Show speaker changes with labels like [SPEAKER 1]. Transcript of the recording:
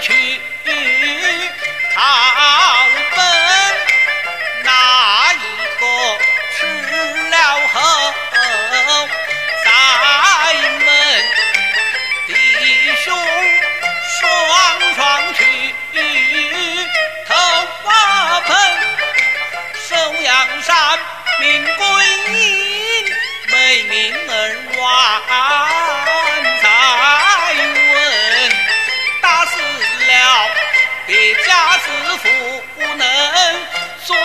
[SPEAKER 1] 去讨本，那一个吃了后，再问弟兄双双去投花盆，寿阳山命归阴，没命而亡别家子妇能做